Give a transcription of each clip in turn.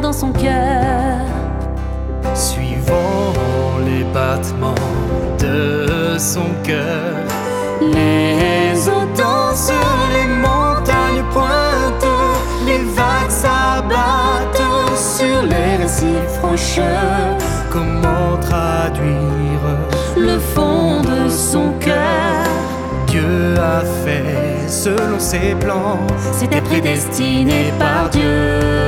dans son cœur. Suivant les battements de son cœur, les autos sur les montagnes pointent, les vagues s'abattent sur les récifs rocheux. Comment traduire le fond de son cœur? Dieu a fait selon ses plans. C'était prédestiné par Dieu.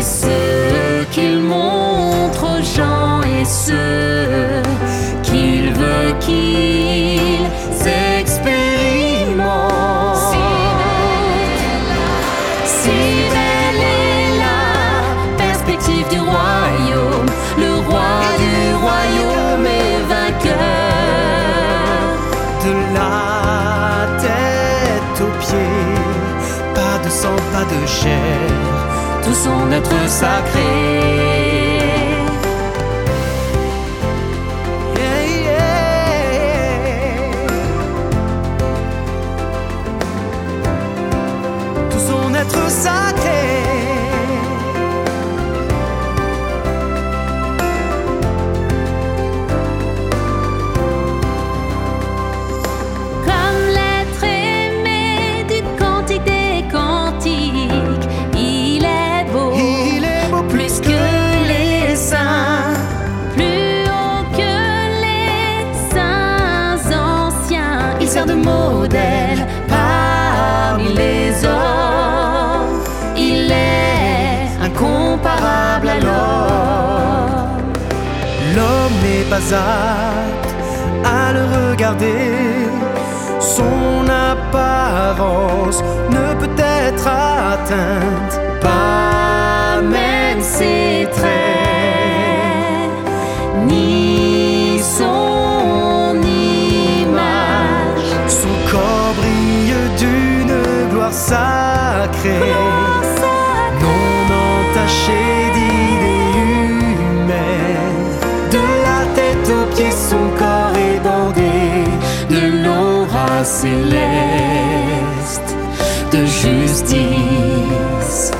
C'est ce qu'il montre aux gens et ceux qu'il veut qu'ils expérimentent. Si belle est la perspective du royaume, le roi du royaume est vainqueur. de la tête aux pieds, pas de sang, pas de chair, tout son être sacré. Tout son être sacré. De modèle parmi les hommes, il est incomparable à l'homme. L'homme n'est pas apte à le regarder. Son apparence ne peut être atteinte, pas même ses non entachée d'idées humaines. De la tête aux pieds, son corps est bordé de l'aura céleste de justice.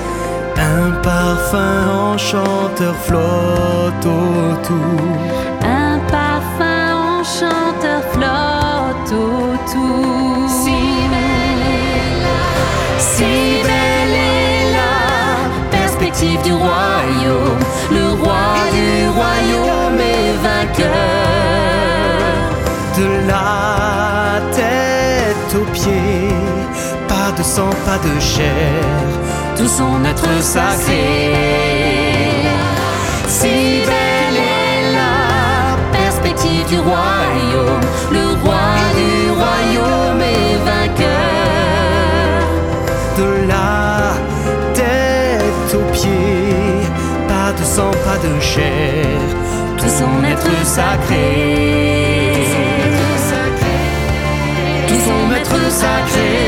Un parfum enchanteur flotte autour. Un parfum enchanteur flotte autour. Si belle est la perspective du royaume. Le roi du royaume est vainqueur. De la tête aux pieds, pas de sang, pas de chair. tout son être sacré. Si de la tête aux pieds, pas de sang, pas de chair, tout son être sacré, tout son être sacré. Tout son être sacré.